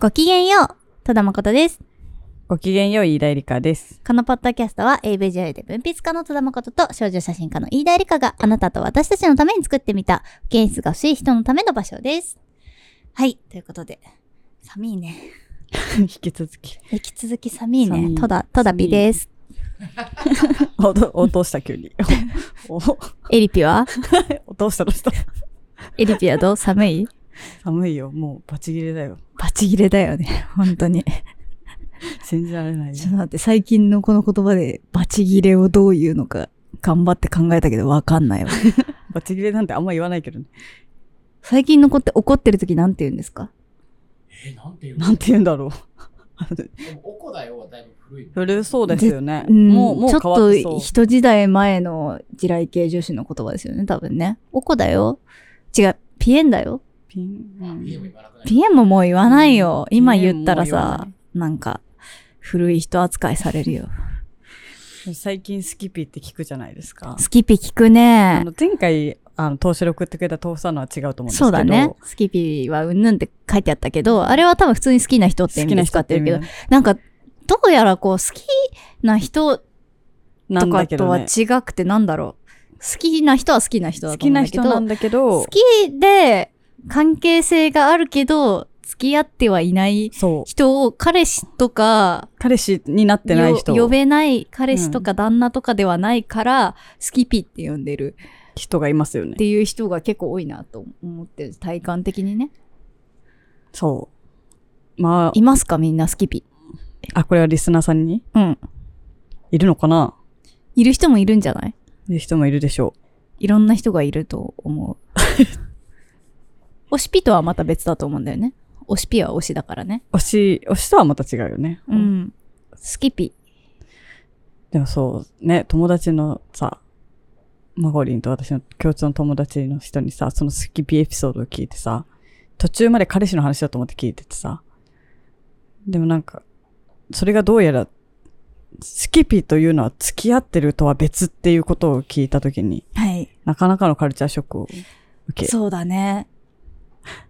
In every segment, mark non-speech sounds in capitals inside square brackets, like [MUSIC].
ごきげんよう、戸田誠です。ごきげんよう、飯田絵梨香です。このポッドキャストは AV 女優で文筆家の戸田誠と少女写真家の飯田絵梨香があなたと私たちのために作ってみた、保健室が欲しい人のための場所です。はい、ということで、寒いね。[LAUGHS] 引き続き。引き続き寒いね。戸田、戸田美です。[LAUGHS] おと落とした、急に。お [LAUGHS] おエリピは？落とした、落とした。エリピはどう？寒い？[LAUGHS] 寒いよ。もう、バチ切れだよ。バチ切れだよね。[LAUGHS] 本当に。[LAUGHS] 信じられないよ。ちょっと待って、最近のこの言葉でバチ切れをどう言うのか頑張って考えたけどわかんないわ。バチ切れなんてあんま言わないけどね。最近の子って怒ってる時なんて言うんですか？えー、なんていうの？なんて言うんだろう。でも、おこだよはだいぶ古い。古そうですよね。うんもう、もうちょっ変わってそう。と一時代前の地雷系女子の言葉ですよね、多分ね。おこだよ。違う、ピエンだよ。ピン。ピエンももう言わないよ。うん今言ったらさな、なんか、古い人扱いされるよ。最近スキピって聞くじゃないですか。スキピ聞くあね。の前回、あの、投資で送ってくれた父さんのは違うと思うんですけど。そうだね。スキピはうんぬんって書いてあったけど、あれは多分普通に好きな人って意味で使ってるけど好き、なんか、どうやらこう、好きな人なとかとはね。違くてなんだろう。好きな人は好きな人だ好きなと思うんだけど、人なんだけど好、きで関係性があるけど、付き合ってはいない。人を彼氏とか、彼氏になってない人よ呼べない彼氏とか旦那とかではないから、スキピって呼んでる人がいますよねっ。ていう人が結構多いなと思ってる。体感的にね。そう。まいますかみんなスキピ？あ、あ、これはリスナーさんに？うん。いるのかな？いる人もいるんじゃない？いる人もいるでしょいろんな人がいると思う。[LAUGHS] 推しピとはまた別だと思うんだよね。推しピは推しだからね。う。推し、推しとはまた違うよね。う。ん。スキピ。でもそう、ね、友達のさ、マゴリンと私の共通の友達の人にさ、そのスキピエピソードを聞いてさ、途中まで彼氏の話だと思って聞いててさ、でもなんか、それがどうやら、スキピというのは付き合ってるとは別っていうことを聞いたときに、はい。なかなかのカルチャーショックを受け、そうだね。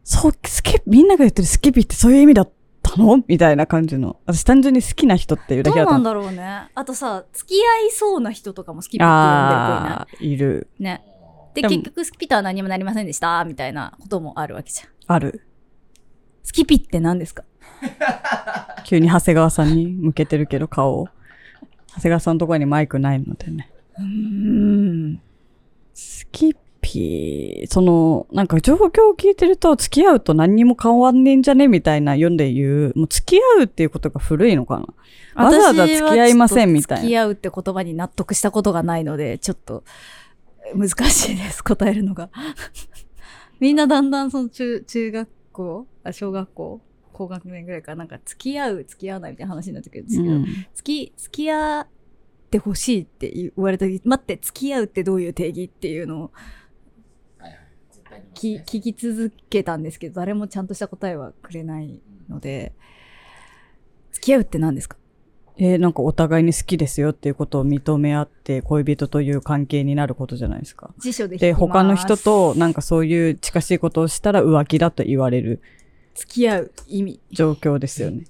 そう、スキみんなが言ってるスキピってそういう意味だったの？みたいな感じの。私単純に好きな人っていうだけだと思う。なんだろうね。あとさ、付き合いそうな人とかもスキピって呼んでる子いなああ、いる。いね。で、結局スキピとは何もなりませんでした、みたいなこともあるわけじゃん。ある。スキピって何ですか？[LAUGHS] 急に長谷川さんに向けてるけど顔を。長谷川さんのところにマイクないのでね。うーん。スキピー、その、なんか状況を聞いてると、付き合うと何にも変わんねえんじゃねみたいな読んで言う、もう付き合うっていうことが古いのかな。わざわざ付き合いませんみたいな。付き合うって言葉に納得したことがないので、ちょっと難しいです、答えるのが。[LAUGHS] みんなだんだんその中、中学校あ、小学校高学年ぐらいからなんか付き合う、付き合わないみたいな話になってくるんですけど、うん。付き、付き合ってほしいって言われた時、待って、付き合うってどういう定義っていうのをはいはい。絶対にますきね聞き続けたんですけど、誰もちゃんとした答えはくれないので、付き合うって何ですか？えーなんかお互いに好きですよっていうことを認め合って恋人という関係になることじゃないですか。辞書で引きで、ます他の人となんかそういう近しいことをしたら浮気だと言われる付き合う意味。状況ですよね。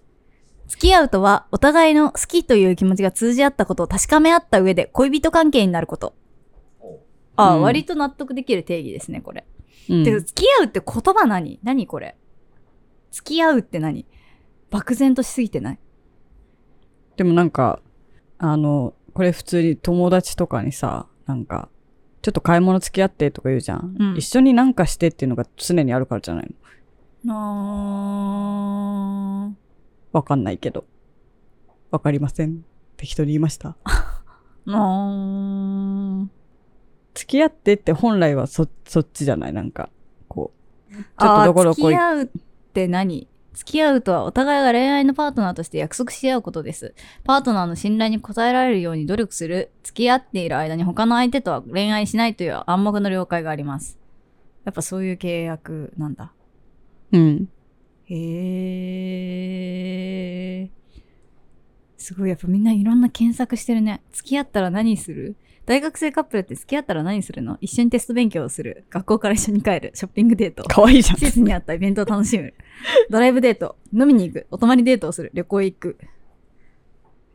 付き合うとは、お互いの好きという気持ちが通じ合ったことを確かめ合った上で恋人関係になること。あ、うん割と納得できる定義ですね、これ。うんで、付き合うって言葉何？何これ？付き合うって何？漠然としすぎてない？でもなんか、あの、これ普通に友達とかにさ、なんか、ちょっと買い物付き合ってとか言うじゃん。うん一緒になんかしてっていうのが常にあるからじゃないの？なわかんないけど。わかりません。適当に言いました。[LAUGHS] ー付き合ってって本来はそ、そっちじゃない？なんか、こう。ちょっとどこどこ行付き合うって何？付き合うとはお互いが恋愛のパートナーとして約束し合うことです。パートナーの信頼に応えられるように努力する。付き合っている間に他の相手とは恋愛しないという暗黙の了解があります。やっぱそういう契約なんだ。うん。へー。すごい、やっぱみんないろんな検索してるね。付き合ったら何する？大学生カップルって付き合ったら何するの？一緒にテスト勉強をする。学校から一緒に帰る。ショッピングデート。かわいいじゃん季。節に合ったイベントを楽しむ。[LAUGHS] ドライブデート。飲みに行く。お泊まりデートをする。旅行へ行く。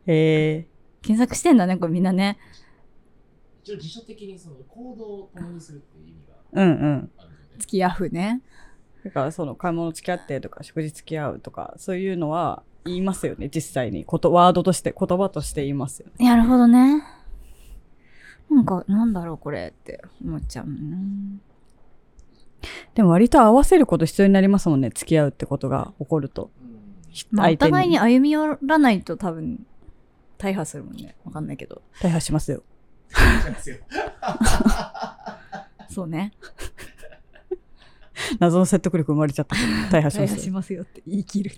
え検索してんだね、これみんなね。一応辞書的にその行動を共にするっていう意味がー、うんうん。あるので、付き合うね。だからその買い物付き合ってとか食事付き合うとかそういうのは言いますよね実際にことワードとして言葉として言いますよねなるほどね。なんか、なんだろうこれって思っちゃうもんね。でも割と合わせること必要になりますもんね付き合うってことが起こるとうん、まあ、お相手互いにに歩み寄らないと多分、大破するもんね。わかんないけど。大破しますよ [LAUGHS] そうね。[LAUGHS] 謎の説得力生まれちゃった大破しま大破すよしますよって言い切る。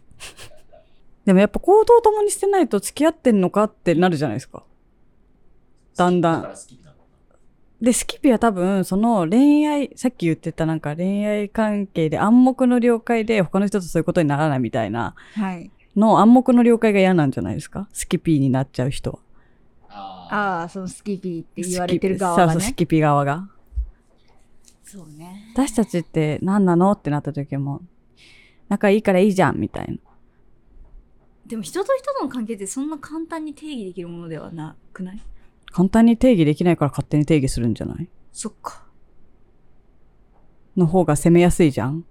でもやっぱ行動を共にしてないと付き合ってんのかってなるじゃないですかだんだんで、スキピは多分、その恋愛、さっき言ってたなんか恋愛関係で暗黙の了解で他の人とそういうことにならないみたいなはい。の暗黙の了解が嫌なんじゃないですか？スキピーになっちゃう人は。なあああ、そのスキピーって言われてる側がそうそう、スね。キピ側が。そうね。私たちって何なのってなった時も、仲いいからいいじゃん、みたいな。でも人と人との関係ってそんな簡単に定義できるものではなくない？簡単に定義できないから勝手に定義するんじゃない？そっか。の方が攻めやすいじゃん？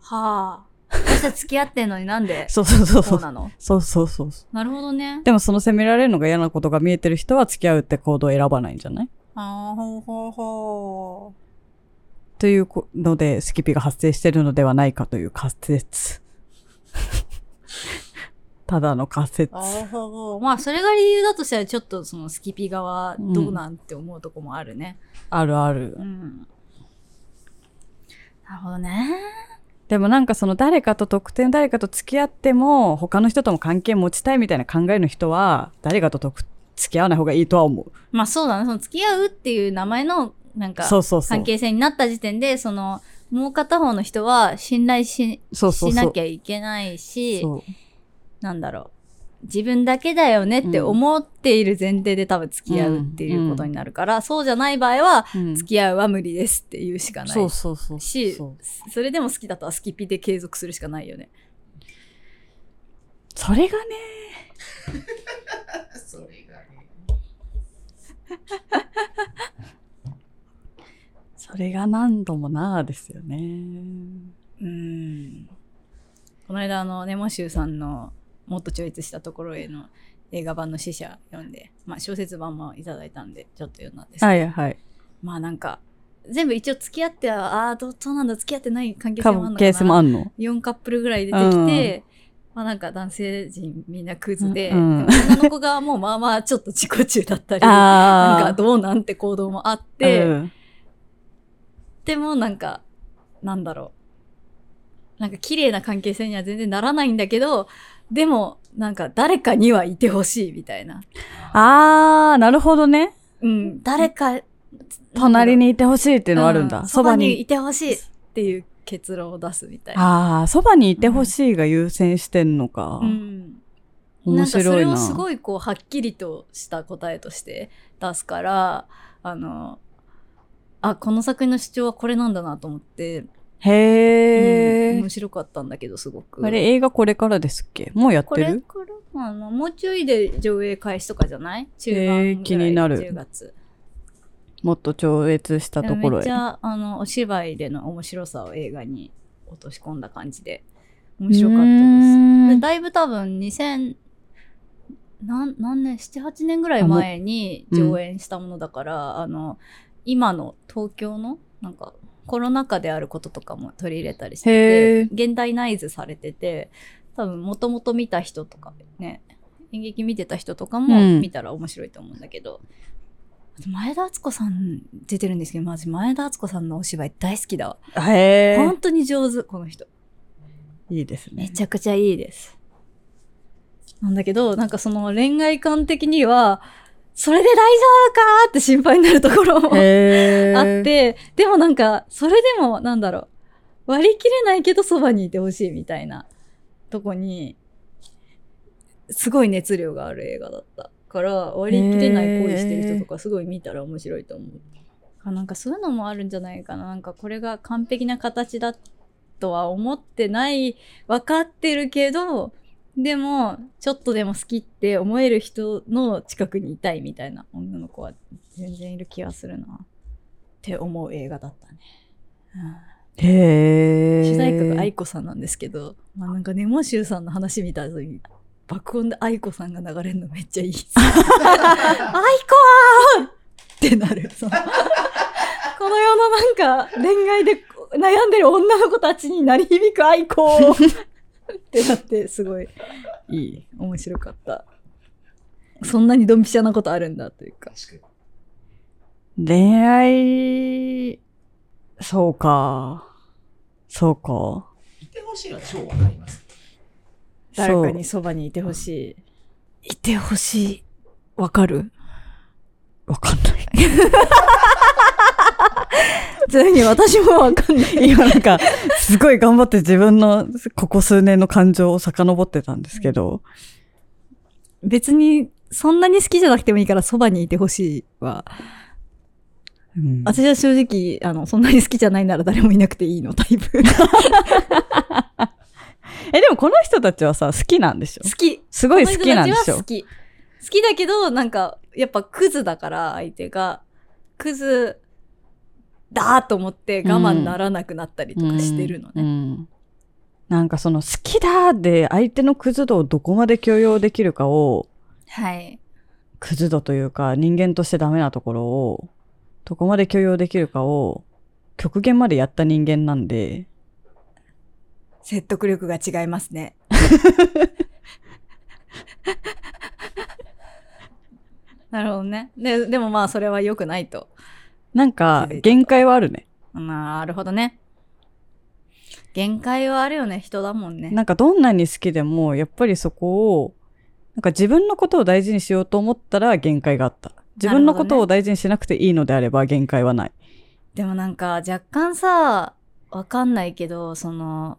はあ。私たち付き合ってんのになんで [LAUGHS] そうそうそうそうう。そなの？そうそうそう。なるほどね。でもその責められるのが嫌なことが見えてる人は付き合うって行動を選ばないんじゃない？ああ、ほうほうほというので、スキピが発生してるのではないかという仮説。ただの仮説。まあ、それが理由だとしたら、ちょっとそのスキピ側どうなんて思うとこもあるね。あるあるう。ん。なるほどね。でもなんかその誰かと特定の誰かと付き合っても、他の人とも関係持ちたいみたいな考えの人は、誰かと特付き合わない方がいいとは思う。まあそうだね。その付き合うっていう名前の、なんか、関。係性になった時点で、その、もう片方の人は信頼ししなきゃいけないし、そうなんだろう。自分だけだよねって思っている前提で多分付き合うっていうことになるから、そうじゃない場合は、うん付き合うは無理ですって言うしかない。そうそうそう。しそうそれでも好きだったらスキピで継続するしかないよね。それがね、[LAUGHS] それがね。[LAUGHS] それが何度もなあですよね。うん。この間あの、ネモシューさんのもっと超越したところへの映画版の死者読んで、まあ小説版もいただいたんで、ちょっと読んだんですけど、はいはい。まあなんか、全部一応付き合っては、ああ、どうどうなんだ、付き合ってない関係性もあるのかな。ケースもあんの？4カップルぐらい出てきて、まあなんか男性陣みんなクズで、うんうんでも女の子側もまあまあちょっと自己中だったり、[LAUGHS] なんかあどうなんて行動もあっあ。て、うんでもなんか、なんだろう。なんか綺麗な関係性には全然ならないんだけど、でもなんか誰かにはいてほしいみたいな。あー、なるほどね。うん、誰か、隣にいてほしいっていうのはあるんだ。うそばに。いてほしいっていう結論を出すみたいな。あー、そばにいてほしいが優先してんのか。うん。面なんかそ白いな。れをすごいこうはっきりとした答えとして出すから、あの、あ、この作品の主張はこれなんだなと思って、へー。うん面白かったんだけど、すごく。あれ、映画これからですっけ？もうやっこれてるから？あの、もうちょいで上映開始とかじゃない？中盤ぐらい、へー気になる10月。もっと超越したところへめっち。ゃ、あの、お芝居での面白さを映画に落とし込んだ感じで、面白かったです。だいぶ多分2000、なん何年 ?7、8年ぐらい前に上演したものだから、あの、今の東京の、なんか、コロナ禍であることとかも取り入れたりしてへて、現代ナイズされてて、多分もともと見た人とかね、演劇見てた人とかもうん見たら面白いと思うんだけど、前田敦子さん出てるんですけど、マジ前田敦子さんのお芝居大好きだわ。へ本当に上手、この人。ー。いいですね。めちゃくちゃいいです。なんだけど、なんかその恋愛観的には、それで大丈夫かって心配になるところも。[LAUGHS] あっ、て、でもなんか、それでも、なんだろう、割り切れないけどそばにいてほしいみたいなとこに、すごい熱量がある映画だったから割り切れない恋してる人とかすごい見たら面白いと思う。あなんかそういうのもあるんじゃないかな。なんかこれが完璧な形だとは思ってない、分かってるけど、でも、ちょっとでも好きって思える人の近くにいたいみたいな女の子は全然いる気がするな。って思う映画だったね。うんへえ。主題歌が愛子さんなんですけど、まあなんかネモシューさんの話見た後に、爆音で愛子さんが流れるのめっちゃいい。愛子ってなる。[LAUGHS] そのこの世のなんか恋愛で悩んでる女の子たちに鳴り響く愛子ってなって、すごいいい。面白かった。そんなにドンピシャなことあるんだというか。恋愛、そうか。そうか。に。いてほしいのは超わかります。誰かにそばにいてほしい。いてほしい。わかる？わかんない。[LAUGHS] ちなみに私もわかんない。今なんか、すごい頑張って自分のここ数年の感情を遡ってたんですけど、別に、そんなに好きじゃなくてもいいからそばにいてほしいは、うん私は正直、あの、そんなに好きじゃないなら誰もいなくていいのタイプ。[LAUGHS] え、でもこの人たちはさ、好きなんでしょ？好き。すごい好きなんでしょ？好き。好きだけど、なんか、やっぱクズだから、相手が。クズだと思って我慢ならなくなったりとかしてるのね。うんうんなんかその好きだで相手のクズ度をどこまで許容できるかを、はい。クズ度というか人間としてダメなところを、どこまで許容できるかを、極限までやった人間なんで、説得力が違いますね。[LAUGHS] なるほどね。で、でもまあそれは良くないと。なんか限界はあるね。なるほどね。限界はあるよね、人だもんね。なんかどんなに好きでも、やっぱりそこを、なんか自分のことを大事にしようと思ったら限界があった。自分のことを大事にしなくていいのであれば限界はない。でもなんか若干さ、わかんないけど、その、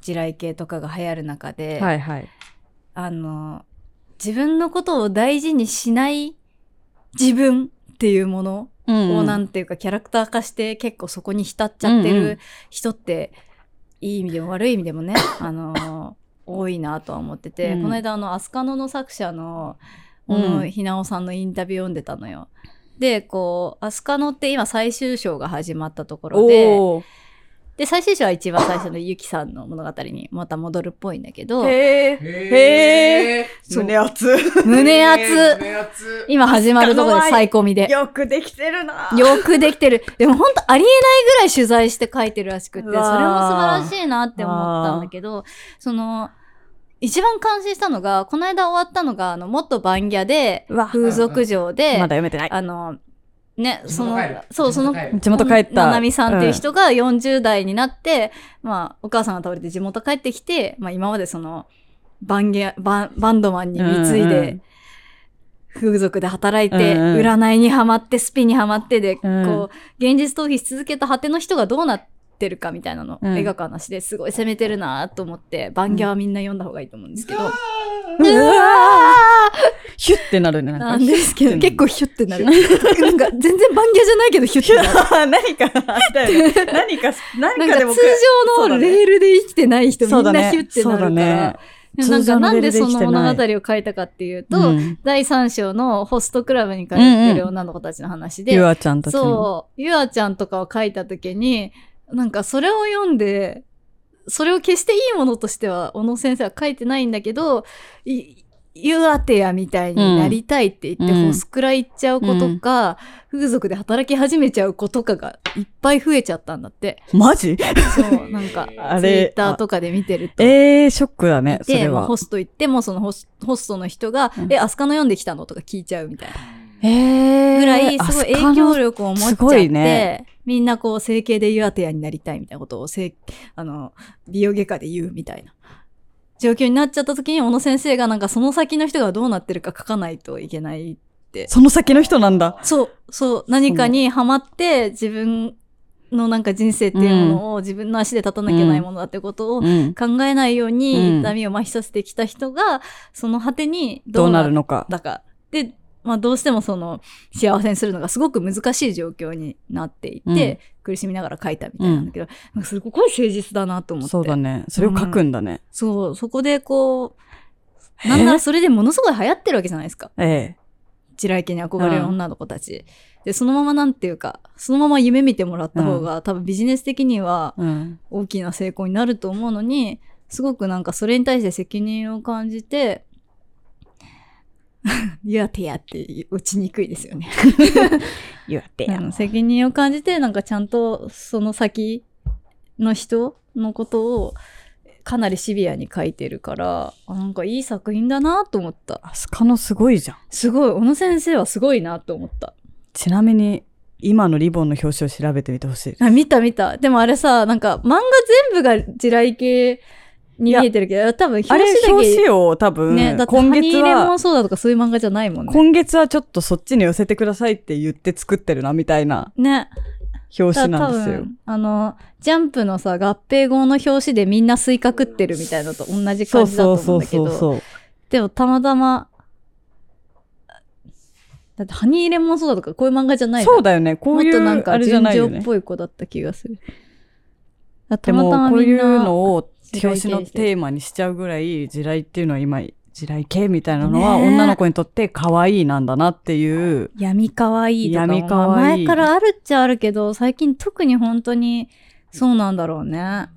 地雷系とかが流行る中で、はいはい。あの、自分のことを大事にしない自分っていうものうんをなんていうかキャラクター化して結構そこに浸っちゃってる人って、いい意味でも悪い意味でもね、[LAUGHS] あの、多いなとは思ってて、うん。この間あの、アスカノの作者の小うん。野ひなおさんのインタビュー読んでたのよ。で、こう、アスカノって今最終章が始まったところで、で、最終章は一番最初のゆきさんの物語にまた戻るっぽいんだけど、へー。へー。そう胸熱。胸熱胸熱。今始まるところで最込みで。よくできてるな。よくできてる。でも本当ありえないぐらい取材して書いてるらしくて、それも素晴らしいなって思ったんだけど、その、一番感心したのが、この間終わったのが、あの、元バンギャで、風俗嬢で、まだ読めてない。あの、ね、その地元帰る、そう、その、地元帰った。ななみさんっていう人が40代になって、まあ、お母さんが倒れて地元帰ってきて、まあ、今までその、バンゲバン、バンドマンに貢いうんうでん、風俗で働いて、うんうん。占いにはまって、スピにはまってで、うん。こう、現実逃避し続けた果ての人がどうなってるかみたいなのをうん描く話ですごい攻めてるなと思って、バンギャはみんな読んだ方がいいと思うんですけど、うわうわヒュッてなるね。ーななんですけど、結構ヒュってなる。なんか全然バンギャじゃないけどヒュってなる。[LAUGHS] 何かあったよね。何か、何かでもなんか通常のレールで生きてない人みんなヒュってなるから。なんかなんでその物語を書いたかっていうと、うん第3章のホストクラブに通ってる女の子たちの話で、ゆあちゃんたちの。そう、ゆあちゃんとかを書いたときに、なんかそれを読んで、それを決していいものとしては、小野先生は書いてないんだけど、いゆあてやみたいになりたいって言って、うんホスクラ行っちゃう子とか、風俗で働き始めちゃう子とかがいっぱい増えちゃったんだって。マジ？そう、なんか、[LAUGHS] あツイッれ、ターとかで見てると。えー、ショックだね、そで、れはまあホ。スト行っても、そのホスホストの人が、うんえ、アスカの読んできたのとか聞いちゃうみたいな。えー、ぐらい、すごい影響力を持っちゃすごって、いねみんなこう、整形でユアテアになりたいみたいなことを、あの、美容外科で言うみたいな。状況になっちゃった時に、小野先生がなんかその先の人がどうなってるか書かないといけないって。その先の人なんだ。そう、そう、何かにハマって自分のなんか人生っていうものを自分の足で立たなきゃいけないものだってことを。考えないようにうん痛みを麻痺させてきた人が、その果てにどうなるのか。だか。で、まあどうしてもその幸せにするのがすごく難しい状況になっていて、苦しみながら書いたみたいなんだけど、なんかすごい誠実だなと思って。そうだね。それを書くんだね。そう、そこでこう、なんならそれでものすごい流行ってるわけじゃないですか。ええ。地雷系に憧れる女の子たち。で、そのままなんていうか、そのまま夢見てもらった方が、多分ビジネス的にはうん。大きな成功になると思うのに、すごくなんかそれに対して責任を感じて、いやてやって打ちにくいですよね。[LAUGHS] 言ってあの責任を感じて、なんかちゃんとその先の人のことをかなりシビアに書いてるから、あなんかいい作品だなと思った。アスカのすごいじゃん。すごい、小野先生はすごいなと思った。ちなみに、今のリボンの表紙を調べてみてほしい。あ、見た見た。でもあれさ、なんか漫画全部が地雷系に見えてるけど、多分表あれ紙だけ表紙を多分、ね、だって今月ハニーレモはン、ソーダとかそういう漫画じゃないもんね。今月はちょっとそっちに寄せてくださいって言って作ってるな、みたいなね。表紙だなんですよ。多分、あの、ジャンプのさ、合併後の表紙でみんなスイカ食ってるみたいなのと同じそう感じだとそう思うんだけど、そうそうそう。でもたまたま、だってハニーレモンソーダとかこういう漫画じゃないじゃんそうだよね。こういもっとなんう、あれじゃか純ないよね。情っぽい子だった気がする。だでも、たまたまこういみんなうのを表紙のテーマにしちゃうぐらい、地雷っていうのは今、地雷系みたいなのは女の子にとって可愛いなんだなっていう。闇かわいいとかいい前からあるっちゃあるけど、最近特に本当にそうなんだろうね。あ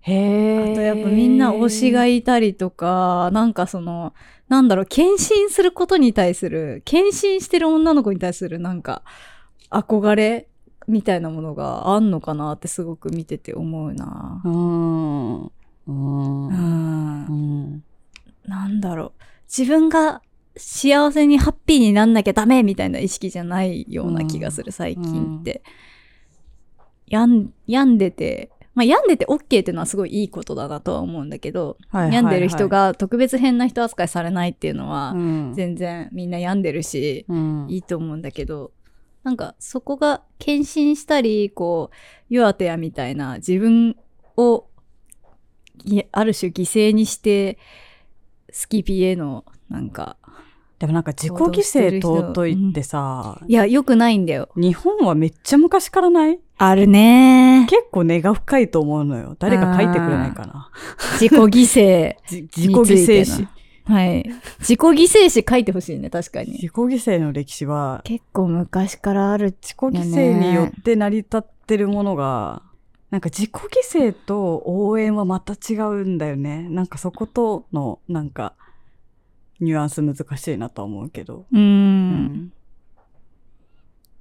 へえ。とやっぱみんな推しがいたりとか、なんかその、なんだろう、献身することに対する、献身してる女の子に対するなんか、憧れみたいなものがあんのかなってすごく見てて思うなう。ーん。うん。うんん。なんだろう。自分が幸せにハッピーになんなきゃダメみたいな意識じゃないような気がする、最近って。やん、病んでて、まあ病んでて OK っていうのはすごいいいことだなとは思うんだけど、はいはいはい病んでる人が特別変な人扱いされないっていうのは、うん全然みんな病んでるし、うんいいと思うんだけど、なんかそこが献身したり、こう、弱手やみたいな自分をいある種犠牲にして、スキピへのなんか、でもなんか自己犠牲尊いってさ、いや、良くないんだよ。日本はめっちゃ昔からない？あるね結構根が深いと思うのよ。誰か書いてくれないかな。自己犠牲。[LAUGHS] じ自己犠牲史。はい。自己犠牲史書いてほしいね、確かに。自己犠牲の歴史は、結構昔からある。自己犠牲によって成り立ってるものが、なんか自己犠牲と応援はまた違うんだよね。なんかそことの、なんか、ニュアンス難しいなと思うけど。うー。うん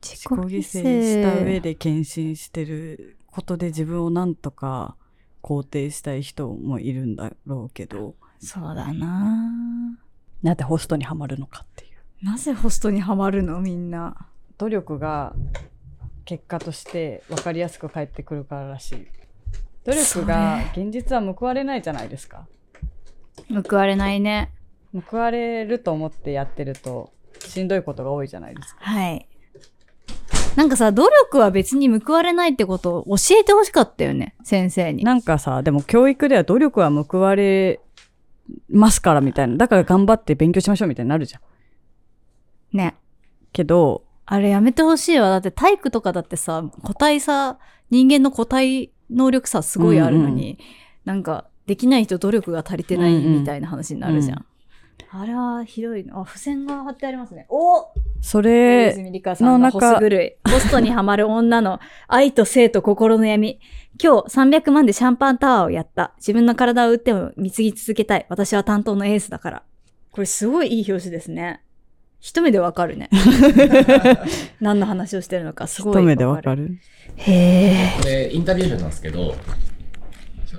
自自己犠牲した上で献身してることで自分をなんとか肯定したい人もいるんだろうけど、そうだななぜホストにはまるのかっていう。なぜホストにはまるの？みんな。努力が結果として分かりやすく返ってくるかららしい。努力が現実は報われないじゃないですか。報われないね。報われると思ってやってるとしんどいことが多いじゃないですか。はい。なんかさ、努力は別に報われないってことを教えてほしかったよね、先生に。なんかさ、でも教育では努力は報われますからみたいな。だから頑張って勉強しましょうみたいになるじゃん。ね。けど、あれやめてほしいわ。だって体育とかだってさ、個体さ、人間の個体能力差すごいあるのに、なんか、できない人努力が足りてないうんうんみたいな話になるじゃん。あれはひどいの。あ、付箋が貼ってありますね。おそ大れ、の中い。ホストにはまる女の [LAUGHS] 愛と性と心の闇。今日300万でシャンパンタワーをやった。自分の体を打っても貢ぎ続けたい。私は担当のエースだから。これすごいいい表紙ですね。一目でわかるね。[LAUGHS] 何の話をしてるのかすごい一目でわる。かる？へえ。これ、インタビューなんですけど、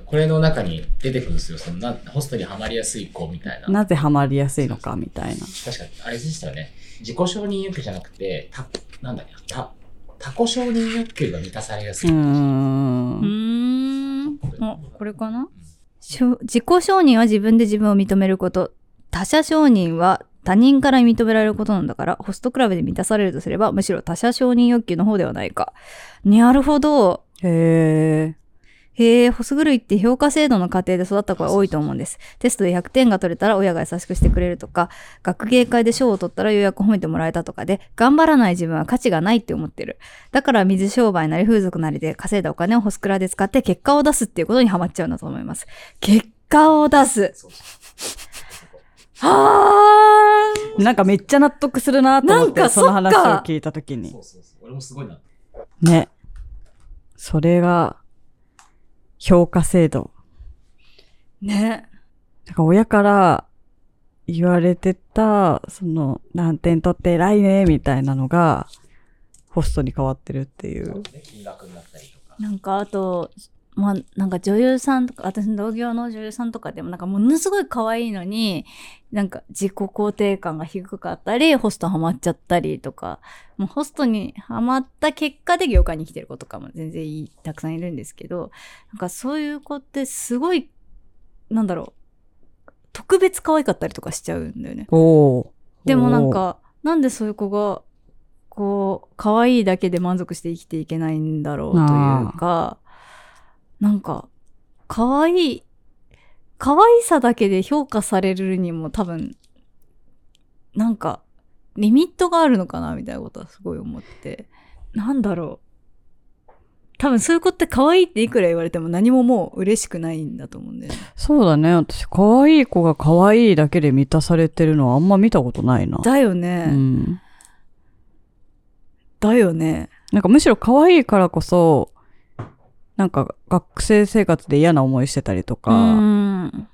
これの中に出てくるんですよ。そのなホストにはまりやすい子みたいな。なぜハマりやすいのかみたいな。確かに、あれでしたよね。自己承認欲求じゃなくて、た、なんだっけな、た、他己承認欲求が満たされやすい。うんーん。あ、これかな？しょ自己承認は自分で自分を認めること。他者承認は他人から認められることなんだから、ホストクラブで満たされるとすれば、むしろ他者承認欲求の方ではないか。なるほど。へえ。へえ、ホス狂いって評価制度の過程で育った子が多いと思うんです。テストで100点が取れたら親が優しくしてくれるとか、学芸会で賞を取ったらようやく褒めてもらえたとかで、頑張らない自分は価値がないって思ってる。だから水商売なり風俗なりで稼いだお金をホスクラで使って結果を出すっていうことにハマっちゃうんだと思います。結果を出す。はーなんかめっちゃ納得するなと思って、なんかその話を聞いたときにそう。そうそう。俺もすごいな。ね。それが、評価制度。ね。なんか親から言われてた、その、何点取って偉いね、みたいなのが、ホストに変わってるっていう。そうね、金額になったりとか。なんかあと、まあ、なんか女優さんとか、私の同業の女優さんとかでもなんかものすごい可愛いのに、なんか自己肯定感が低かったり、ホストハマっちゃったりとか、もうホストにハマった結果で業界に来てる子とかも全然いいたくさんいるんですけど、なんかそういう子ってすごい、なんだろう、特別可愛かったりとかしちゃうんだよね。でもなん、か、なんでそういう子が、こう、可愛いだけで満足して生きていけないんだろうというか、なんか、可愛い、可愛さだけで評価されるにも多分、なんか、リミットがあるのかなみたいなことはすごい思って。なんだろう。多分そういう子って可愛いっていくら言われても何ももう嬉しくないんだと思うんだよね。そうだね。私、可愛い子が可愛いだけで満たされてるのはあんま見たことないな。だよね。うん。だよね。なんかむしろ可愛いからこそ、なんか学生生活で嫌な思いしてたりとか、うん。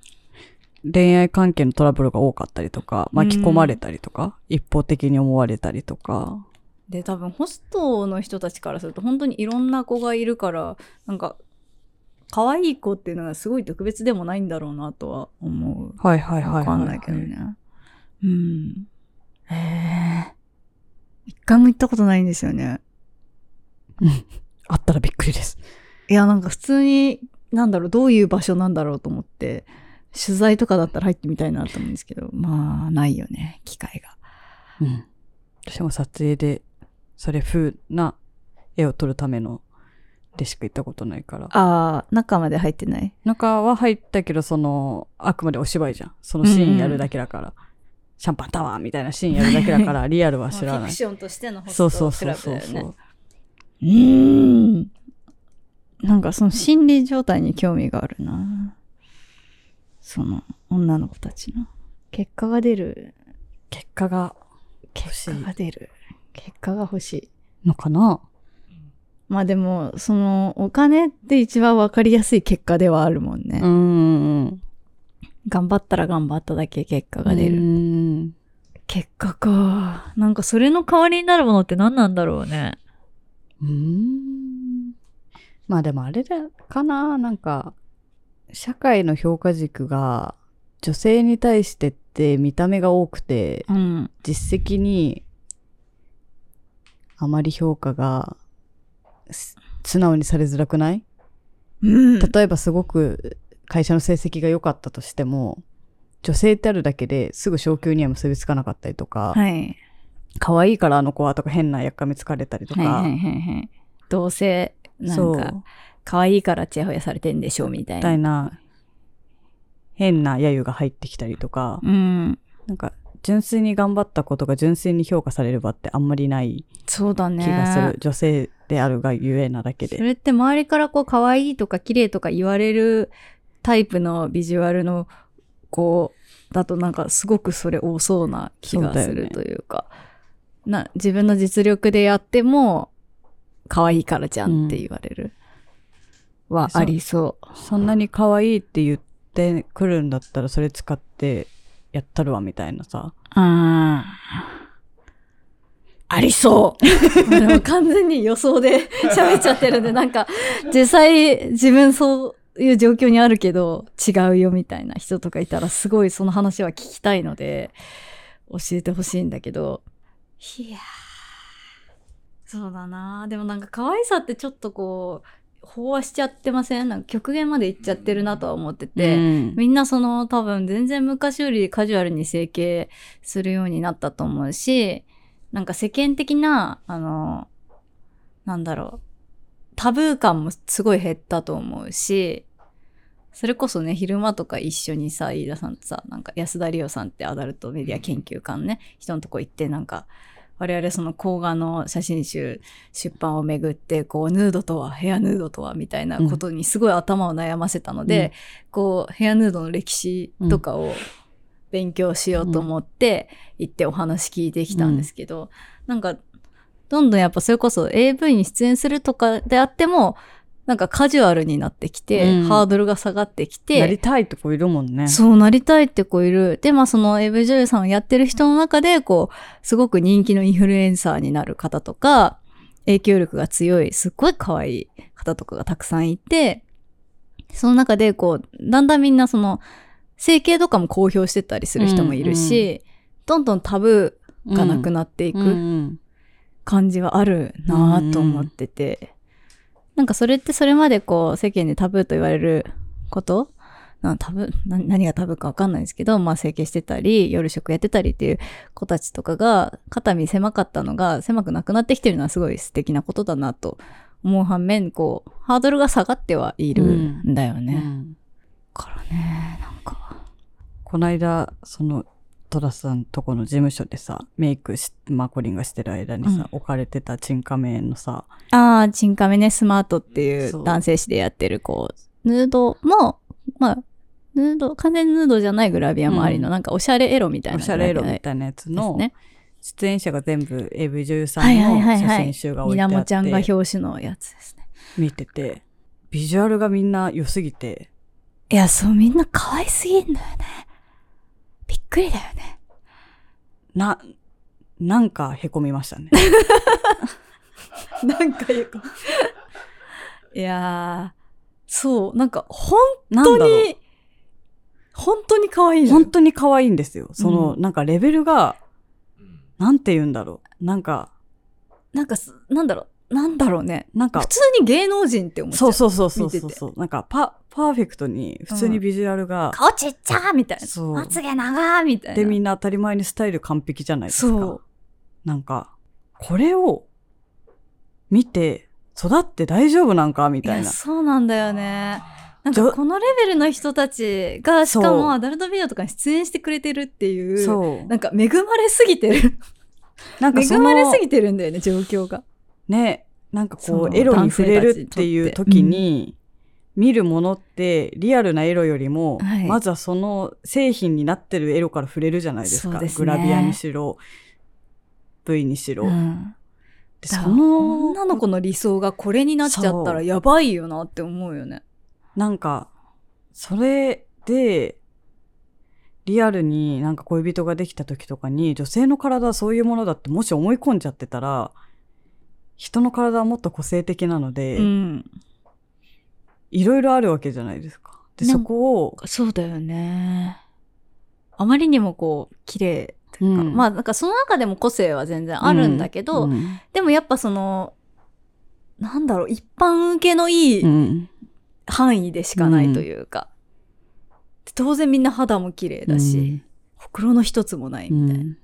恋愛関係のトラブルが多かったりとか、巻き込まれたりとか、一方的に思われたりとか。で多分ホストの人たちからすると本当にいろんな子がいるからなんか可愛い子っていうのがすごい特別でもないんだろうなとは思う。はいはいはいはい。わかんないけどね。うん。へえ。一回も行ったことないんですよね。[LAUGHS] あったらびっくりです。いやなんか普通になんだろうどういう場所なんだろうと思って取材とかだったら入ってみたいなと思うんですけどまあないよね機会が。うん。私も撮影で、それ風な絵を撮るためのでしか行ったことないから。ああ中まで入ってない？中は入ったけど、その、あくまでお芝居じゃん。そのシーンやるだけだから。シャンパンタワーみたいなシーンやるだけだから、リアルは知らない。フィクションとしてのホそうストクそうそうラブだよね。そうそう。うーん。なんかその心理状態に興味があるな。その女の子たちの。結果が出る。結果が欲し結果がい出る。結果が欲しい。のかな？まあでも、そのお金って一番わかりやすい結果ではあるもんね。うーん。頑張ったら頑張っただけ結果が出うる。結果か。なんかそれの代わりになるものって何なんだろうね。うーん。まあでもあれだかななんか、社会の評価軸が女性に対してって見た目が多くて、うん。実績にあまり評価がす素直にされづらくない？うん。例えばすごく会社の成績が良かったとしても、女性ってあるだけですぐ昇給には結びつかなかったりとか、はい。可愛いからあの子はとか変なやっかみつかれたりとか、はいはいはいはい。どうせ、なんか、可愛いからチヤホヤされてんでしょみたいみな。たいな変な揶揄が入ってきたりとか、うん。なんか純粋に頑張ったことが純粋に評価される場ってあんまりないそうだね。気がする。女性であるがゆえなだけで。それって周りからこう可愛いとか綺麗とか言われるタイプのビジュアルの子だとなんかすごくそれ多そうな気がするというか、な自分の実力でやっても可愛いからじゃんって言われる、はありそう。そんなに可愛いって言ってくるんだったらそれ使ってやったるわみたいなさ。あありそう。[LAUGHS] でも完全に予想で喋っちゃってるんで、なんか、[LAUGHS] 実際自分そういう状況にあるけど違うよみたいな人とかいたらすごいその話は聞きたいので、教えてほしいんだけど。いやーそうだな。でもなんか可愛さってちょっとこう、飽和しちゃってません？なんか極限までいっちゃってるなとは思ってて、うん。みんなその多分全然昔よりカジュアルに整形するようになったと思うし、なんか世間的な、あの、なんだろう、タブー感もすごい減ったと思うし、それこそね、昼間とか一緒にさ、飯田さんとさ、なんか安田理央さんってアダルトメディア研究家のね、人のとこ行って、なんか、我々その邦画の写真集出版をめぐって、こう、ヌードとは、ヘアヌードとは、みたいなことにすごい頭を悩ませたので、こう、ヘアヌードの歴史とかを勉強しようと思って行ってお話聞いてきたんですけど、なんか、どんどんやっぱそれこそ AV に出演するとかであっても、なんかカジュアルになってきて、うんハードルが下がってきて、なりたいとこいるもんね。そうなりたいって子いる。で、まあその AV 女優さんをやってる人の中で、こう、すごく人気のインフルエンサーになる方とか、影響力が強い、すっごい可愛い方とかがたくさんいて、その中で、こう、だんだんみんなその、整形とかも公表してたりする人もいるし、どんどんタブーがなくなっていうんうくん感じはあるなぁと思ってて、なんかそれってそれまでこう世間でタブーと言われること？なタブ？何がタブーかわかんないですけど、まあ整形してたり、夜食やってたりっていう子たちとかが、肩身狭かったのが狭くなくなってきてるのはすごい素敵なことだなと思う反面、こう、ハードルが下がってはいるんだよね。うんだからね、なんか。この間、その、トラさんとこの事務所でさ、メイクし、マコリンがしてる間にさ、置かれてたチンカメのさ、ああ、チンカメね、スマートっていそうう男性誌でやってる、こう、ヌードも、まあ、ヌード、完全にヌードじゃないグラビアもありの、うんなんかおしゃれエロみたいなおしゃれエロみいたいなやつなの、ね。出演者が全部 AV 女優さはいはいんのはいはい写真集が置いてあって、みなもちゃんが表紙のやつですね。見てて、ビジュアルがみんな良すぎて、いや、そう、みんな可愛すぎんだよね。びっくりだよね。な、なんか凹みましたね。[LAUGHS] なんかよく。いやー、そう、なんか、本当に、本当に可愛い本当に可愛いんですよ。その、うなんかレベルが、うんなんて言うんだろう。なんか、なんかす、なんだろう、なんだろうね。なんか普、通に芸能人って思っちゃ。そううそうそうそうそうそう。なんかパ、パーフェクトに、普通にビジュアルが、顔ちっちゃーみたいな。そうまつげ長ーみたいな。で、みんな当たり前にスタイル完璧じゃないですか。そう。なんか、これを見て、育って大丈夫なんかみたいな。そうなんだよね。なんかこのレベルの人たちが、しかもアダルトビデオとかに出演してくれてるっていう、そう。なんか恵まれすぎてる。恵なんかそのまれすぎてるんだよね、状況が。ね、なんかこう、エロに触れるっていう時に、見るものって、リアルなエロよりも、はいまずはその製品になってるエロから触れるじゃないですか。すねグラビアにしろ、V にしろ。うんその、女の子の理想がこれになっちゃったらやばいよなって思うよね。なんか、それで、リアルになんか恋人ができた時とかに、女性の体はそういうものだってもし思い込んじゃってたら、人の体はもっと個性的なので、うん。いろいろあるわけじゃないですか。で、そこを、そうだよね。あまりにもこう、綺麗というか、うん。まあなんかその中でも個性は全然あるんだけど、うん。でもやっぱその、なんだろう、一般受けのいいうん。範囲でしかないというか、当然みんな肌も綺麗だし、うん。ほくろの一つもないみたいな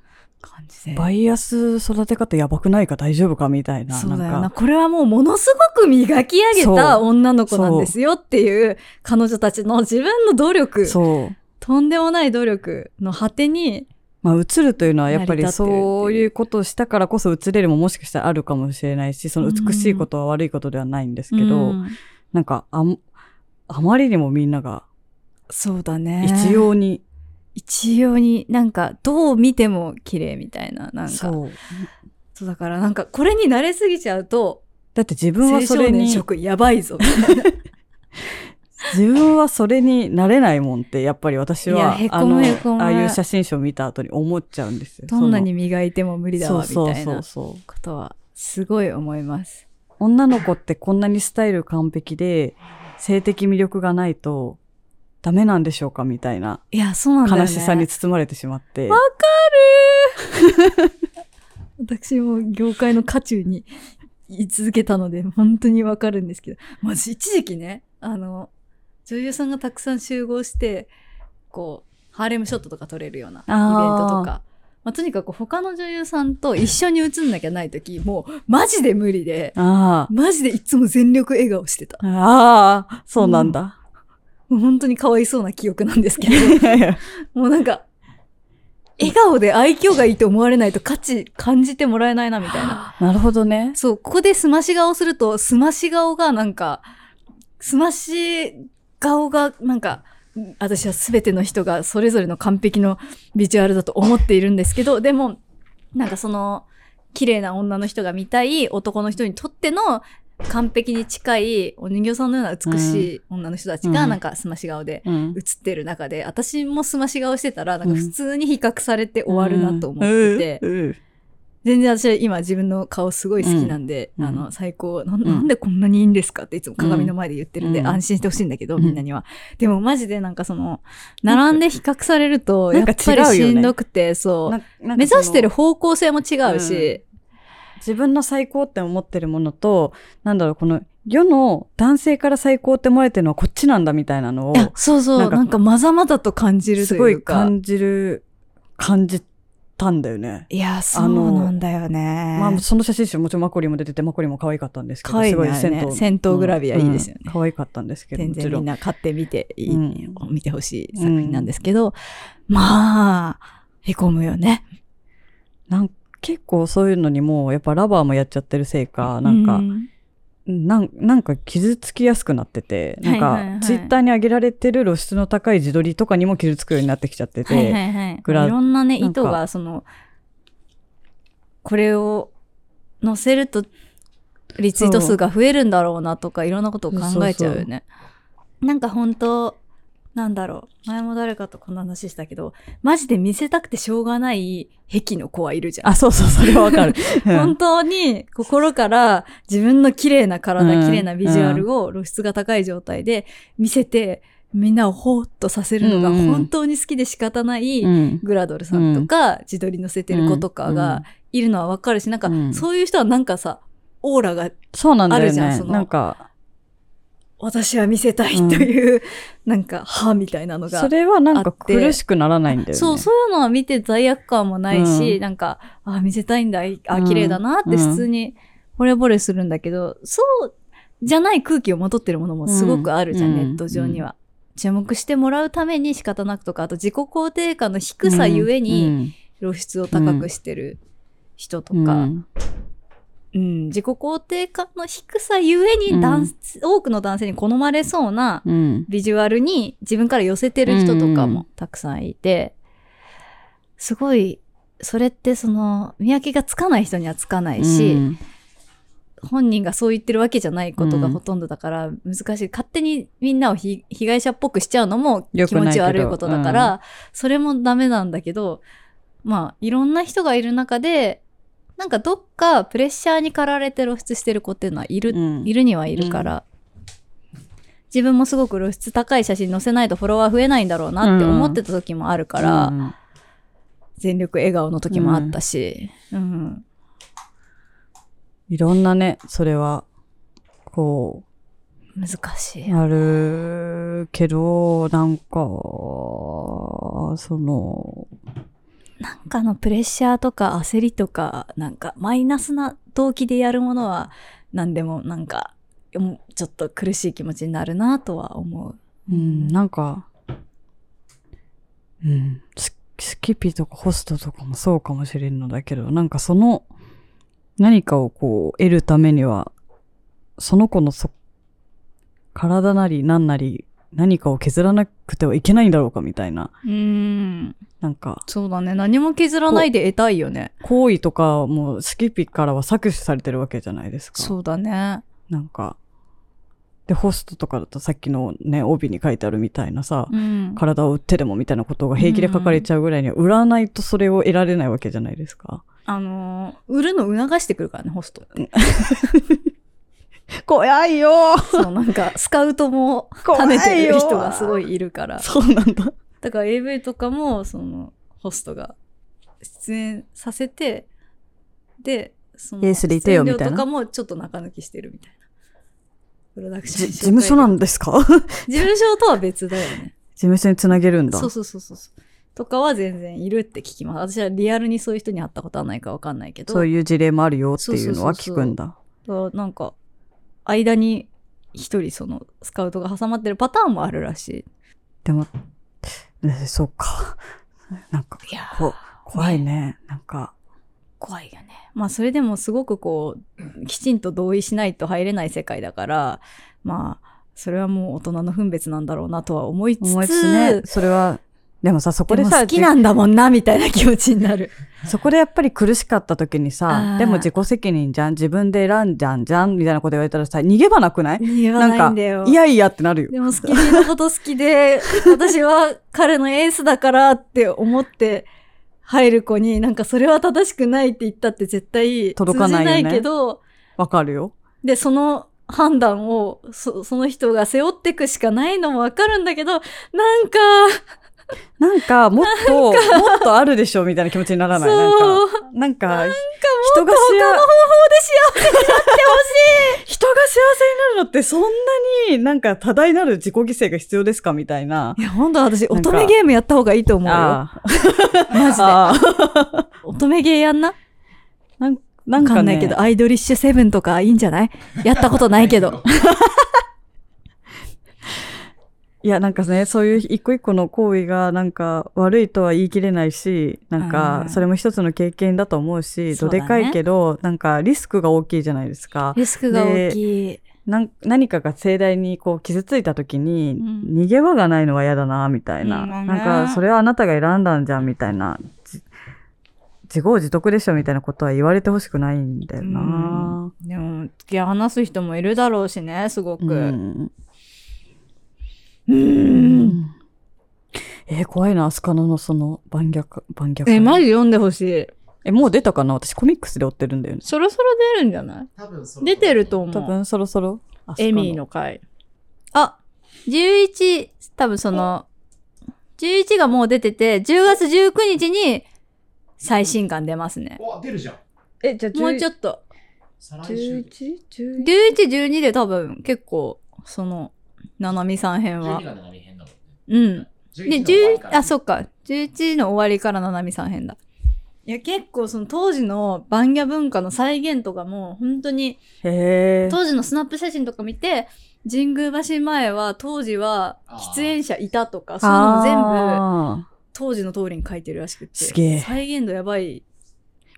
感じで。バイアス育て方やばくないか？大丈夫か？みたいな。そうだよな。なんかこれはもうものすごく磨き上げた女の子なんですよっていう彼女たちの自分の努力、そう。とんでもない努力の果てに、まあ、映るというのはやっぱりそういうことをしたからこそ映れるももしかしたらあるかもしれないし、その美しいことは悪いことではないんですけど、うんなんかあん、あまりにもみんながそうだね。一様に、一様になんかどう見ても綺麗みたいな、なんか。そう。そうだからなんかこれに慣れすぎちゃうと、だって自分はそれに、年色やばいぞ。みたいな自分はそれになれないもんって、やっぱり私は、あの、ああいう写真集を見た後に思っちゃうんですよ。どんなに磨いても無理だわ、みたいなそうそうそうそう。ことはすごい思います。女の子ってこんなにスタイル完璧で、性的魅力がないと、ダメなんでしょうか？みたいないや、そうなんだよね。悲しさに包まれてしまって。わかる私も業界の渦中に言い続けたので、本当にわかるんですけど、まず一時期ね、あの、女優さんがたくさん集合して、こう、ハーレムショットとか撮れるようなイベントとか、まあ、とにかく他の女優さんと一緒に映んなきゃないとき、もうマジで無理で、あマジでいつも全力笑顔してた。あ。ああ、そうなんだ。もう本当にかわいそうな記憶なんですけど、もうなんか、笑顔で愛嬌がいいと思われないと価値感じてもらえないなみたいな。[LAUGHS] なるほどね。そう、ここですまし顔すると、すまし顔がなんか、すまし顔がなんか、私は全ての人がそれぞれの完璧のビジュアルだと思っているんですけど、でも、なんかその、綺麗な女の人が見たい男の人にとっての完璧に近いお人形さんのような美しい女の人たちがうん。なんかすまし顔でうん。映ってる中で、私もすまし顔してたら、なんか普通に比較されて終わるなと思ってて、全然私は今自分の顔すごい好きなんで、うん。あの、最高な、なんでこんなにいいんですかっていつも鏡の前で言ってるんで、うん。安心してほしいんだけど、うん。みんなには。でもマジでなんかその、並んで比較されると、やっぱりしんどくて、そう。目指してる方向性も違うし、自分の最高って思ってるものと、なんだろう、この世の男性から最高って思われてるのはこっちなんだみたいなのをそうそう、ななんんかまざまざと感じるとすごいいうか。感じる、感じたんだよね。いや、そうなんだよね。まあ、その写真集もちろんマコリも出てて、マコリも可愛かったんですけど、ねすごい銭湯。あれね銭湯グラビアいいですよねうん可愛かったんですけど、全。然みんな買ってみていい、うん見てほしい作品なんですけど、まあ、へこむよね。なん結構そういうのにも、やっぱラバーもやっちゃってるせいか、なんか、うなんなんか傷つきやすくなってて、なんか、ツイッターに上げられてる露出の高い自撮りとかにも傷つくようになってきちゃってて、はいはいはい。いろんなね、意図が、その、これを載せると、リツイート数が増えるんだろうなとか、いろんなことを考えちゃうよね。なんか本当なんだろう。前も誰かとこんな話したけど、マジで見せたくてしょうがない癖の子はいるじゃん。あ、そうそう、それはわかる。[LAUGHS] うん。本当に心から自分の綺麗な体、うん。綺麗なビジュアルを露出が高い状態で見せて、みんなをほーっとさせるのが本当に好きで仕方ない、うん。グラドルさんとか、自撮り載せてる子とかがいるのはわかるし、なんかうん。そういう人はなんかさ、オーラがそうなんだよね。あるじゃんその。なんか、私は見せたいという、なんか歯みたいなのが。それはなんか苦しくならないんだよね。そう、そういうのは見て罪悪感もないし、うん。なんか、あ、見せたいんだ、あ、うん綺麗だなって普通に惚れ惚れするんだけど、そうじゃない空気をまとってるものもすごくあるじゃん、うん。ネット上には。注目してもらうために仕方なくとか、あと自己肯定感の低さゆえに露出を高くしてる人とうん、か、うん。うん自己肯定感の低さゆえに男、多くの男性に好まれそうなうん。ビジュアルに自分から寄せてる人とかもたくさんいて、すごい、それってその、見分けがつかない人にはつかないし、うん。本人がそう言ってるわけじゃないことがほとんどだから難しい。勝手にみんなをひ被害者っぽくしちゃうのも気持ち悪いことだから、それもダメなんだけど、まあ、いろんな人がいる中で、なんかどっかプレッシャーに駆られて露出してる子っていうのはいる、うんいるにはいるから、自分もすごく露出高い写真載せないとフォロワー増えないんだろうなって思ってた時もあるから、うん全力笑顔の時もあったし、うん。いろんなね、それは、こ難しい。う、あるけど、なんか、その、なんかのプレッシャーとか焦りとか、なんかマイナスな動機でやるものは何でもなんか、ちょっと苦しい気持ちになるなとは思う。うん、なんか、うん、ススキピとかホストとかもそうかもしれんのだけど、なんかその、何かをこう、得るためには、その子のそ、体なり何なり、何かを削らなくてはいけないんだろうかみたいな、うん。なんか、そうだね。何も削らないで得たいよね。行為とかもスキピからは搾取されてるわけじゃないですか。そうだね。なんか、で、ホストとかだとさっきのね、帯に書いてあるみたいなさ、うん。体を売ってでもみたいなことが平気で書かれちゃうぐらいには、売らないとそれを得られないわけじゃないですか。あのー売るの促してくるからね、ホスト。[LAUGHS] 怖いよそう、なんか、[LAUGHS] スカウトも兼ねてる人がすごいいるから。そうなんだ。だから AV とかも、その、ホストが出演させて、で、その出演料とかもちょっと中抜きしてるみたいな。プロダクションじ事務所なんですか？事事務所とは別だよね。[LAUGHS] 務所につなげるんだ。そうそうそうそうそう。とかは全然いるって聞きます。私はリアルにそういう人に会ったことはないかわかんないけど。そういう事例もあるよっていうのはそうそうそうそう聞くんだ。そうなんか、間に一人そのスカウトが挟まってるパターンもあるらしい。でも、ねそうか。なんか、いや怖いね。なんか、怖いよね。まあそれでもすごくこう、きちんと同意しないと入れない世界だから、まあ、それはもう大人の分別なんだろうなとは思いつつ、思いつつね、それは、でもさ、そこででさ、も好きなんだもんな、みたいな気持ちになる。[LAUGHS] そこでやっぱり苦しかった時にあさー、でも自己責任じゃん、自分で選んじゃんじゃん、みたいなこと言われたらさ、逃げ場なくない？言わなんかないんだよ。、いやいやってなるよ。でもスキリのこと好きで、私は彼のエースだからって思って入る子に、なんかそれは正しくないって言ったって絶対届かないよねけど、わかるよ。で、その判断をそその人が背負っていくしかないのもわかるんだけど、なんか、なんか、もっと、もっとあるでしょ、みたいな気持ちにならない？なんか、なんか、なんか人が他の方法で幸せになってほしい人が幸せになるのってそんなになんか多大なる自己犠牲が必要ですかみたいな。いや、ほんと私、乙女ゲームやった方がいいと思うよ。あマジで。乙女ゲーやんな？なんなんわかかねんないけど、アイドリッシュセブンとかいいんじゃない？やったことないけど。。いや、なんかね、そういう一個一個の行為がなんか悪いとは言い切れないし、なんうかんそれも一つの経験だと思うし、どでかいけど、なんかリスクが大きいじゃないですか。リスクが大きい。何かが盛大にこう傷ついた時に、うん逃げ場がないのは嫌だな、みたいな。うんなんか、それはあなたが選んだんじゃん、みたいな。じ自業自得でしょ、みたいなことは言われてほしくないんだよな。でも、付き合い話す人もいるだろうしね、すごく。ううん。んえー怖いな、アスカノのその、盤石、盤石。え、マジ読んでほしい。え、もう出たかな？私コミックスで追ってるんだよね。そろそろ出るんじゃない？多分そろそろ出てると思う。多分そろそろ。エミー。の回。あ、11、多分その、11がもう出てて、10月19日に最新刊出ますね。お、出るじゃん。え、じゃあもうちょっっと。再来週。11?11? 11、12で多分結構、その、ななみさん編は12。が7編だもんね。うん。で、11の終わりか10、らあ、そっか。11の終わりからななみさん編だ。いや、結構その当時のバンギャ文化の再現とかも、本当に。当時のスナップ写真とか見て、神宮橋前は当時は喫煙者いたとか、そういうのも全部あ当時の通りに書いてるらしくて。すげえ再現度やばい。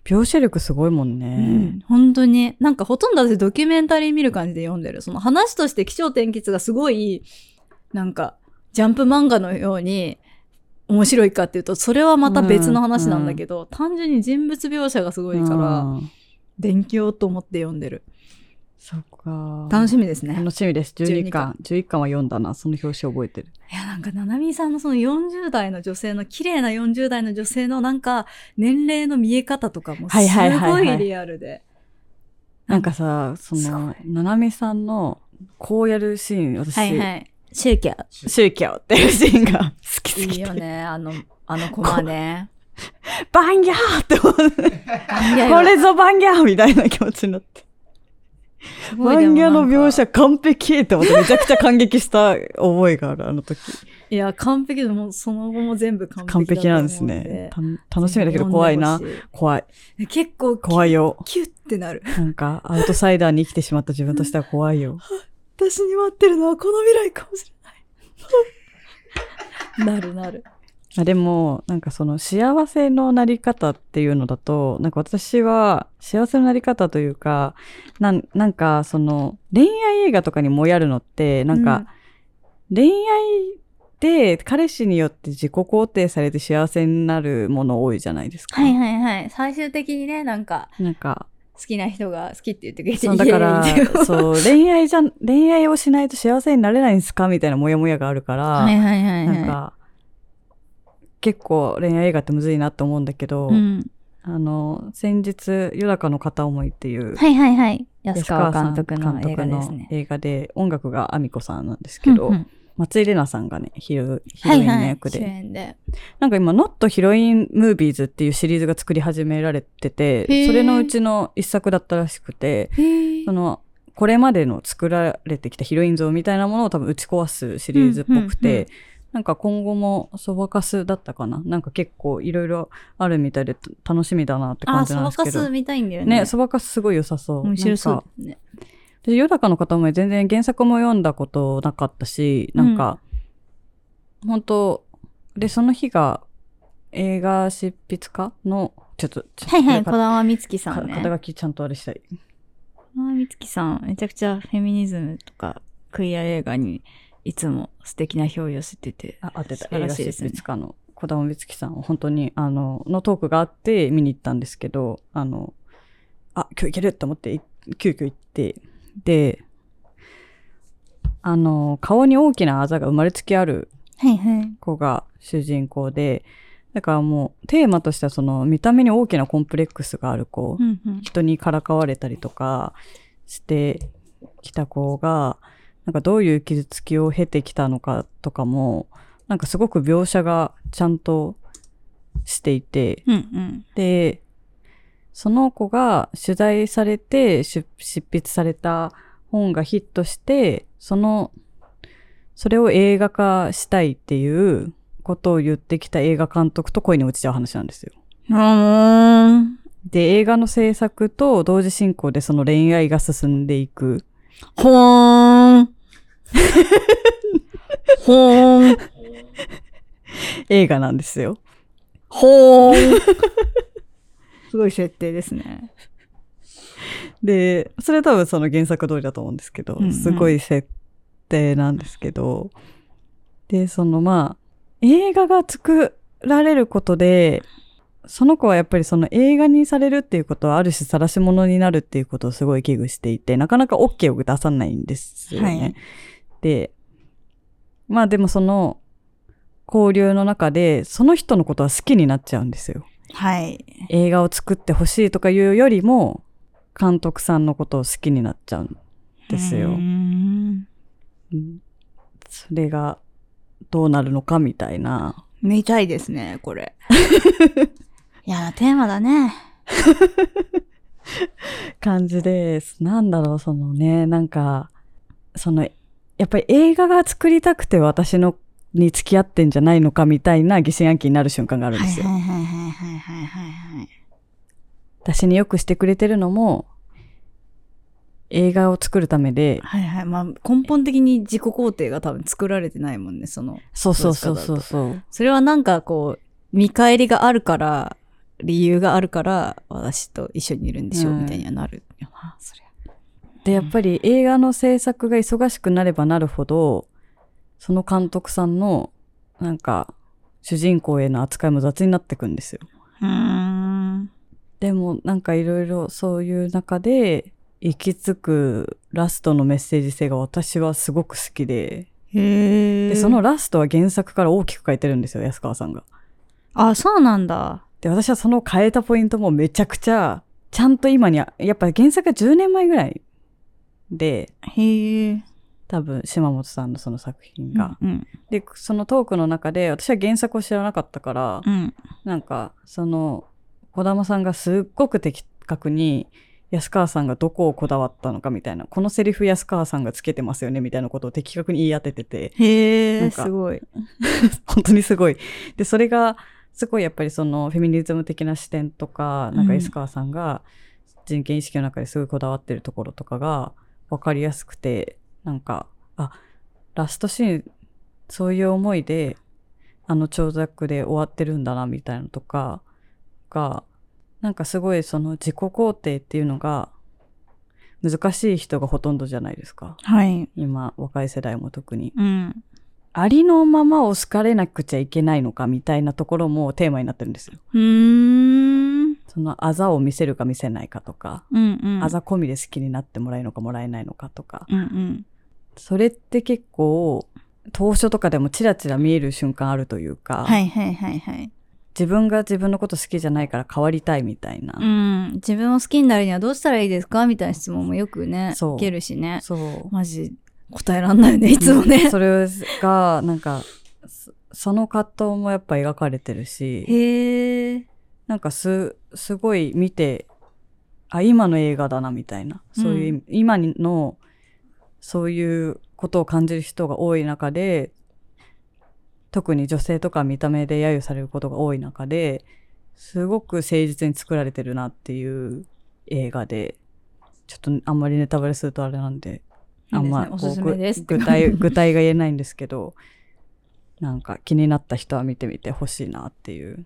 ー描写力すごいもんうね。ん。本当に。なんかほとんど私ドキュメンタリー見る感じで読んでる。その話として気象転結がすごい、なんか、ジャンプ漫画のように面白いかっていうと、それはまた別の話なんだけど、単純に人物描写がすごいから、うん勉強と思って読んでる。そっか。楽しみですね。楽しみです。12 12巻。11巻は読んだな。その表紙覚えてる。いや、なんか、ななみさんのその40代の女性の、綺麗な40代の女性のなんか、年齢の見え方とかもすはいはいはいはいごいリアルで。なんかさ、その、ななみさんの、こうやるシーン、私、はいはい。宗教。宗教っていうシーンが好きすぎて。いいよね、あの、あのコマね。バンギャーって思って、いやいやこれぞバンギャーみたいな気持ちになって。すごいでもバンギャーの描写完璧って思ってめちゃくちゃ感激した覚えがある、あの時。いや、完璧でも、その後も全部完璧完思璧なんですね。た楽しみだけど怖いな。怖い。い。結構、怖いよ。キュッてなる。なんか、アウトサイダーに生きてしまった自分としては怖いよ。[LAUGHS] 私に待ってるのはこの未来かもしれない。[LAUGHS] なるなる。あでも、なんかその幸せのなり方っていうのだと、なんか私は幸せのなり方というか、なんなんかその恋愛映画とかにもやるのって、なんか恋愛で彼氏によって自己肯定されて幸せになるもの多いじゃないですか。はいはいはい。最終的にね、なんか、なんか、好きな人が好きって言ってくれてだから [LAUGHS] そう、恋愛じゃん、恋愛をしないと幸せになれないんですかみたいなモヤモヤがあるから、はいはいはいはい。なんか、結構恋愛映画ってむずいなって思うんだけど、うん。あの、先日、夜中の片思いっていう、はいはいはい。安安川監督の映画ですね。映画で、音楽がアミコさんなんですけど、うんうん松井玲奈さんがね、ヒロヒロインの役で。主演で。なんか今、ノットヒロインムービーズっていうシリーズが作り始められててそれのうちの一作だったらしくて、そ。の、これまでの作られてきたヒロイン像みたいなものを多分打ち壊すシリーズっぽくうんうんうんて、なんか今後もそばかすだったかな？なんか結構いろいろあるみたいで楽しみだなって感あ、じそばなんですけど。かす見たいんだよね。ね、そばかすすごい良さそう。面白そうなんかだね。で、ヨダカの方も全然原作も読んだことなかったし、なんか、本当で、その日が映画執筆家の、ちょっと、はいはい、か小玉美月さかんね。肩書きちゃんとあれしたい。小玉美月さん、めちゃくちゃフェミニズムとか、クイア映画にいつも素敵な表を寄せてて。あ、当てた。素晴らしいですね筆家の小玉美月さんを本当に、あの、のトークがあって見に行ったんですけど、あの、あ、今日行けると思って、い急遽行って、で、あの、顔に大きなあざが生まれつきある。子が主人公で、だからもうテーマとしてはその見た目に大きなコンプレックスがある子、うんうん。人にからかわれたりとかしてきた子が、なんかどういう傷つきを経てきたのかとかも、なんかすごく描写がちゃんとしていて、うんうん。で、その子が取材されて出執筆された本がヒットして、その、それを映画化したいっていうことを言ってきた映画監督と恋に落ちちゃう話なんですよ。うん。で、映画の制作と同時進行でその恋愛が進んでいく。ほーん。[LAUGHS] ほーん。映画なんですよ。ほーん。すごい設定ですね。で、それは多分その原作通りだと思うんですけど、うんうんすごい設定なんですけど、で、そのまあ、映画が作られることで、その子はやっぱりその映画にされるっていうことはある種晒し者になるっていうことをすごい危惧していて、なかなか OK を出さないんですよね。はいで、まあでもその交流の中で、その人のことは好きになっちゃうんですよ。はい。映画を作ってほしいとかいうよりも、監督さんのことを好きになっちゃうんですよ。それがどうなるのかみたいな。見たいですね、これ。[LAUGHS] 嫌なテーマだね。感じです。なんだろう、そのね、なんか、その、やっぱり映画が作りたくて私のに付き合ってんじゃないのかみたいな疑心暗鬼になる瞬間があるんですよ。はいはいはいはいはいはい。私によくしてくれてるのも、映画を作るためで。はいはい。まあ根本的に自己肯定が多分作られてないもんね、その。そうそうそうそうそう。それはなんかこう、見返りがあるから、理由があるから、私と一緒にいるんでしょう、みたいにはなるよな、それ。で、やっぱり映画の制作が忙しくなればなるほど、その監督さんの、なんか、主人公への扱いも雑になってくんですよ。でも、なんかいろいろそういう中で、行き着くラストのメッセージ性が私はすごく好きで。で、その、ラストは原作から大きく変えてるんですよ、安川さんが。あ、そうなんだ。で、私はその変えたポイントもめちゃくちゃ、ちゃんと今にあ、やっぱ原作が10年前ぐらいで、へえ。多分島本さんのその作品が。うん。で、そのトークの中で、私は原作を知らなかったから、うん。なんか、その、小玉さんがすっごく的確に、安川さんがどこをこだわったのかみたいな、このセリフ安川さんがつけてますよねみたいなことを的確に言い当ててて、へえ、すごい。[LAUGHS] 本当にすごい。で、それが、すごいやっぱりそのフェミニズム的な視点とか、なんかうん安川さんが人権意識の中ですごいこだわってるところとかが分かりやすくて、なんか、あ、ラストシーン、そういう思いで、あの長尺で終わってるんだな、みたいなのとかが、なんかすごいその自己肯定っていうのが難しい人がほとんどじゃないですか。はい。今、若い世代も特に。うん。ありのままを好かれなくちゃいけないのかみたいなところもテーマになってるんですよ。うーん。そのあざを見せるか見せないかとか、うんうん。あざ込みで好きになってもらえるのかもらえないのかとか、うんうん。それって結構、当初とかでもチラチラ見える瞬間あるというか、はいはいはいはい。自分が自分のこと好きじゃないから変わりたいみたいな。うん。自分を好きになるにはどうしたらいいですかみたいな質問もよくね、そう受けるしね。そう。マジ、答えらんないよね、いつもね。それが、なんか、そその葛藤もやっぱ描かれてるし、へえ。なんかす、すごい見て、あ、今の映画だなみたいな、そういう、今の、そういうことを感じる人が多い中で、特に女性とか見た目で揶揄されることが多い中で、すごく誠実に作られてるなっていう映画で、ちょっとあんまりネタバレするとあれなんで、あんま具体、具体が言えないんですけど、なんか気になった人は見てみてほしいなっていう。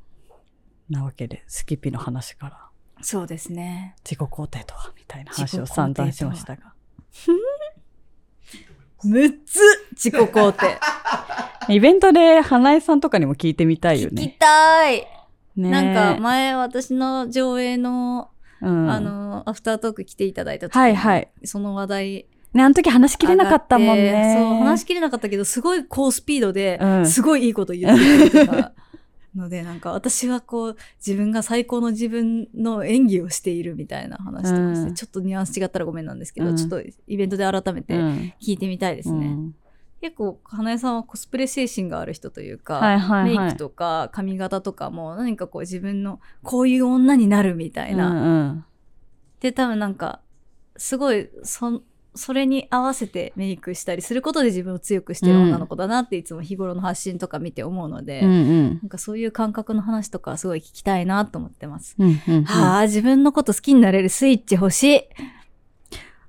なわけで、スキピの話からそうですね。自己肯定とはみたいな話を散々しましたが。6つ自己肯定。[LAUGHS] イベントで花江さんとかにも聞いてみたいよ聞きね。たい。ねなんか前私の上映の、うん、あの、アフタートーク来ていただいた時にはいはい。その話題ね、あの時話しきれなかったもんね。そう、話しきれなかったけど、すごい高スピードで、うんすごいいいこと言ってたので、なんか私はこう、自分が最高の自分の演技をしているみたいな話とかして、うん。ちょっとニュアンス違ったらごめんなんですけど、うん。ちょっとイベントで改めてうん。聞いてみたいですね。うん。結構、花江さんはコスプレ精神がある人というか、はいはいはい。メイクとか髪型とかも何かこう自分のこういう女になるみたいな。うんうん。で、多分なんか、すごい、そ、それに合わせてメイクしたりすることで自分を強くしてる女の子だなっていつも日頃の発信とか見て思うので、うんうんなんかそういう感覚の話とかすごい聞きたいなと思ってます。うんうんうんはあ、自分のこと好きになれるスイッチ欲しい。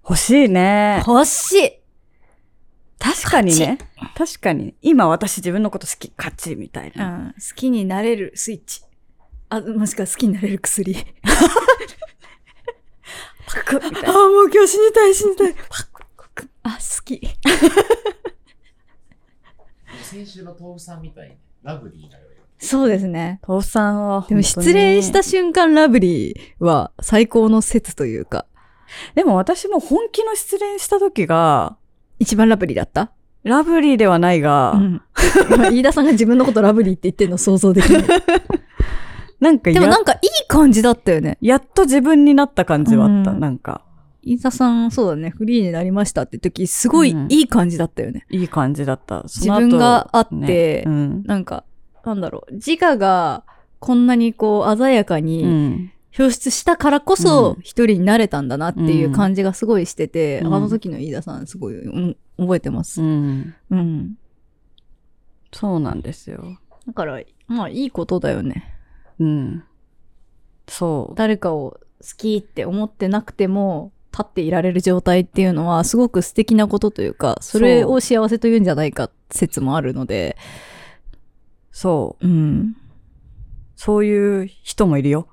欲しいね。欲しい。確かにね。確かに。今私自分のこと好き、勝ち、みたいうな。ん。好きになれるスイッチ。あ、もしくは好きになれる薬。[LAUGHS] パクッみたいあ、な。もう今日死にたい死にたい。あ、好き。先週の豆腐さんみたいにラブリーなよ。そうですね。父さんは本当に。でも失恋した瞬間ラブリーは最高の説というか、でも私も本気の失恋した時が、一番ラブリーだった？ラブリーではないが、うん。[LAUGHS] 今飯田さんが自分のことラブリーって言ってるの想像できない。[LAUGHS] なんかやでもなんかいい感じだったよね。やっと自分になった感じはあった。うんなんか、飯田さん、そうだね、フリーになりましたって時、すごいうんいい感じだったよね。いい感じだった。そ自分があってねうん。なんか、なんだろう、自我がこんなにこう鮮やかうにん。表出したからこそうん一人になれたんだなっていう感じがすごいしてて、うんあの時の飯田さんすごい、うん覚えてます。うん。うん。そうなんですよ。だから、まあいいことだよね。うん。そう。誰かを好きって思ってなくても、立っていられる状態っていうのはすごく素敵なことというか、それを幸せというんじゃないか説もあるので、そう。うん。そういう人もいるよ。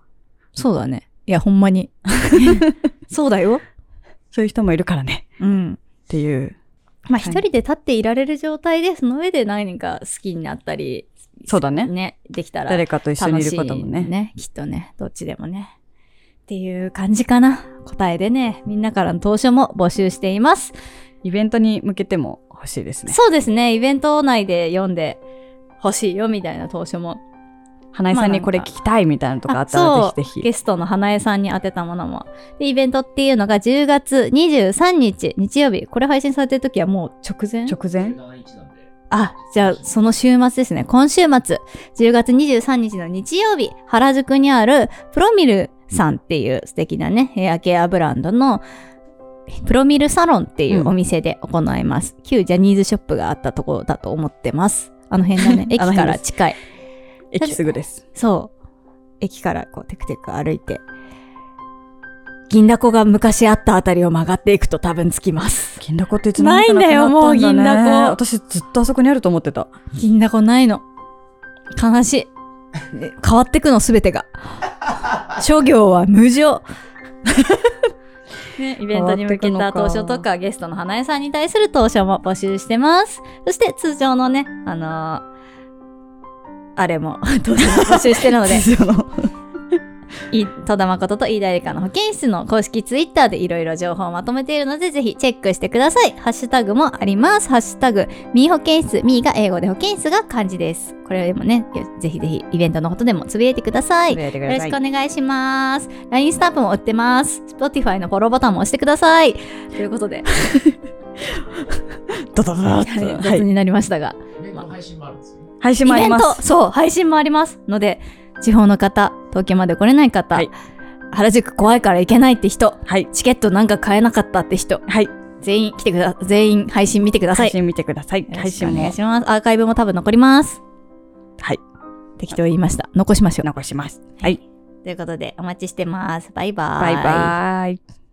そうだね。いや、ほんまに。[LAUGHS] そうだよ。そういう人もいるからね。うん。っていう。まあ、はい一人で立っていられる状態で、その上で何か好きになったり、そうだね。ね、できたら誰かと一緒にいることも楽しいね。きっとね、どっちでもね。っていう感じかな。答えでね、みんなからの投書も募集しています。イベントに向けても欲しいですね。そうですね、イベント内で読んで欲しいよみたいな投書も。花江さんにこれ聞きたいみたいなのとかあったらぜひぜひ。ゲストの花江さんに当てたものも。で、イベントっていうのが10月23日、日曜日。これ配信されてる時はもう直前？直前？17日なんで。あ、じゃあ、その週末ですね。今週末、10月23日の日曜日、原宿にあるプロミルさんっていう素敵なね、ヘアケアブランドのプロミルサロンっていうお店で行います。旧ジャニーズショップがあったところだと思ってます。あの辺だね。[LAUGHS] 駅から近い。駅すぐです。そう。駅からこうテクテク歩いて、銀だこが昔あったあたりを曲がっていくと多分着きます。銀だこっていつないんだよもう銀だこ私ずっとあそこにあると思ってた。銀だこないの。悲しい。で変わってくのすべてが。諸行は無常。[LAUGHS] ね、イベントに向けた投書とかゲストの花江さんに対する投書も募集してます。そして通常のね、あのーあれも [LAUGHS] 投書も募集してるので、戸田誠と飯田理香の保健室の公式ツイッターでいろいろ情報をまとめているので、ぜひチェックしてください。ハッシュタグもあります。ハッシュタグ、ミー保健室、ミーが英語で保健室が漢字です。これでもね、ぜひぜひイベントのことでもつぶやいてください。よやってくろしくお願いします。LINE スタンプも売ってます。Spotify のフォローボタンも押してください。ということで。ドドドドッと。はい。雑になりましたが。イベントの配信もあるんですよね。配信もあイベント、ります。そう、配信もありますので、地方の方、東京まで来れない方、はい原宿怖いから行けないって人、はい。チケットなんか買えなかったって人、はい。全員来てくだ、全員配信見てください。配信見てください。配信お願い。します。アーカイブも多分残ります。はい。適当言いました。残しましょう。残します。はい。ということで、お待ちしてます。バイバーバイバーイ。